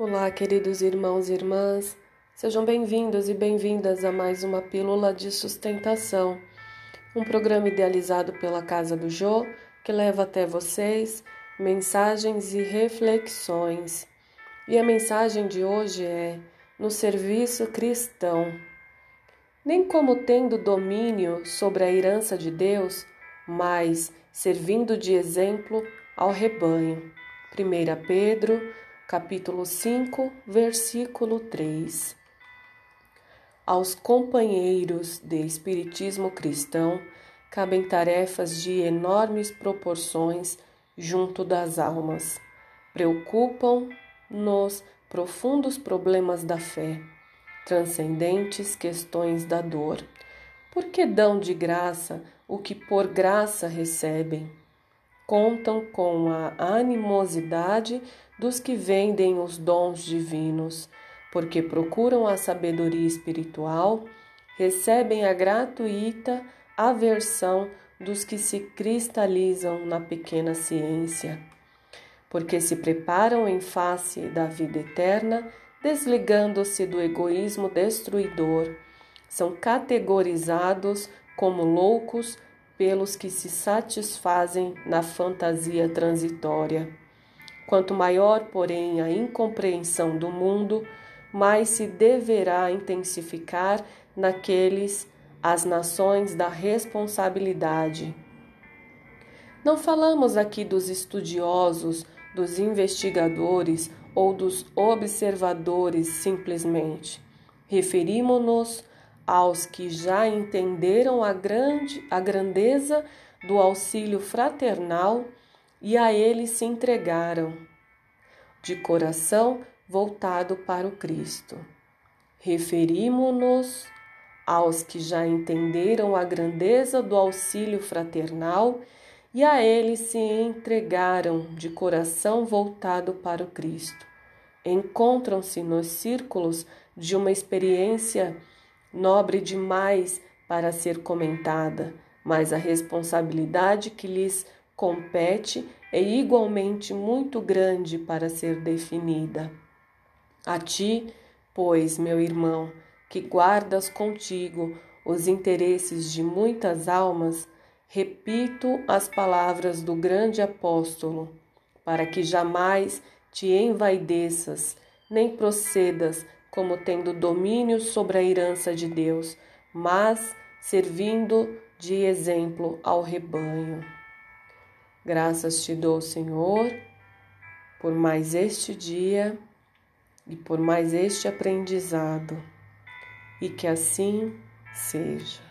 Olá, queridos irmãos e irmãs, sejam bem-vindos e bem-vindas a mais uma Pílula de Sustentação, um programa idealizado pela Casa do Jô que leva até vocês mensagens e reflexões. E a mensagem de hoje é: no serviço cristão. Nem como tendo domínio sobre a herança de Deus, mas servindo de exemplo ao rebanho. 1 Pedro capítulo 5, versículo 3. Aos companheiros de Espiritismo cristão cabem tarefas de enormes proporções junto das almas. Preocupam-nos profundos problemas da fé, transcendentes questões da dor. Por que dão de graça o que por graça recebem? Contam com a animosidade dos que vendem os dons divinos, porque procuram a sabedoria espiritual, recebem a gratuita aversão dos que se cristalizam na pequena ciência, porque se preparam em face da vida eterna, desligando-se do egoísmo destruidor, são categorizados como loucos pelos que se satisfazem na fantasia transitória. Quanto maior, porém, a incompreensão do mundo, mais se deverá intensificar naqueles as nações da responsabilidade. Não falamos aqui dos estudiosos, dos investigadores ou dos observadores simplesmente. Referimos-nos aos que já entenderam a, grande, a grandeza do auxílio fraternal e a ele se entregaram, de coração voltado para o Cristo. Referimos-nos aos que já entenderam a grandeza do auxílio fraternal e a ele se entregaram de coração voltado para o Cristo. Encontram-se nos círculos de uma experiência nobre demais para ser comentada, mas a responsabilidade que lhes compete é igualmente muito grande para ser definida. A ti, pois, meu irmão, que guardas contigo os interesses de muitas almas, repito as palavras do grande apóstolo, para que jamais te envaideças, nem procedas como tendo domínio sobre a herança de Deus, mas servindo de exemplo ao rebanho. Graças te dou, Senhor, por mais este dia e por mais este aprendizado, e que assim seja.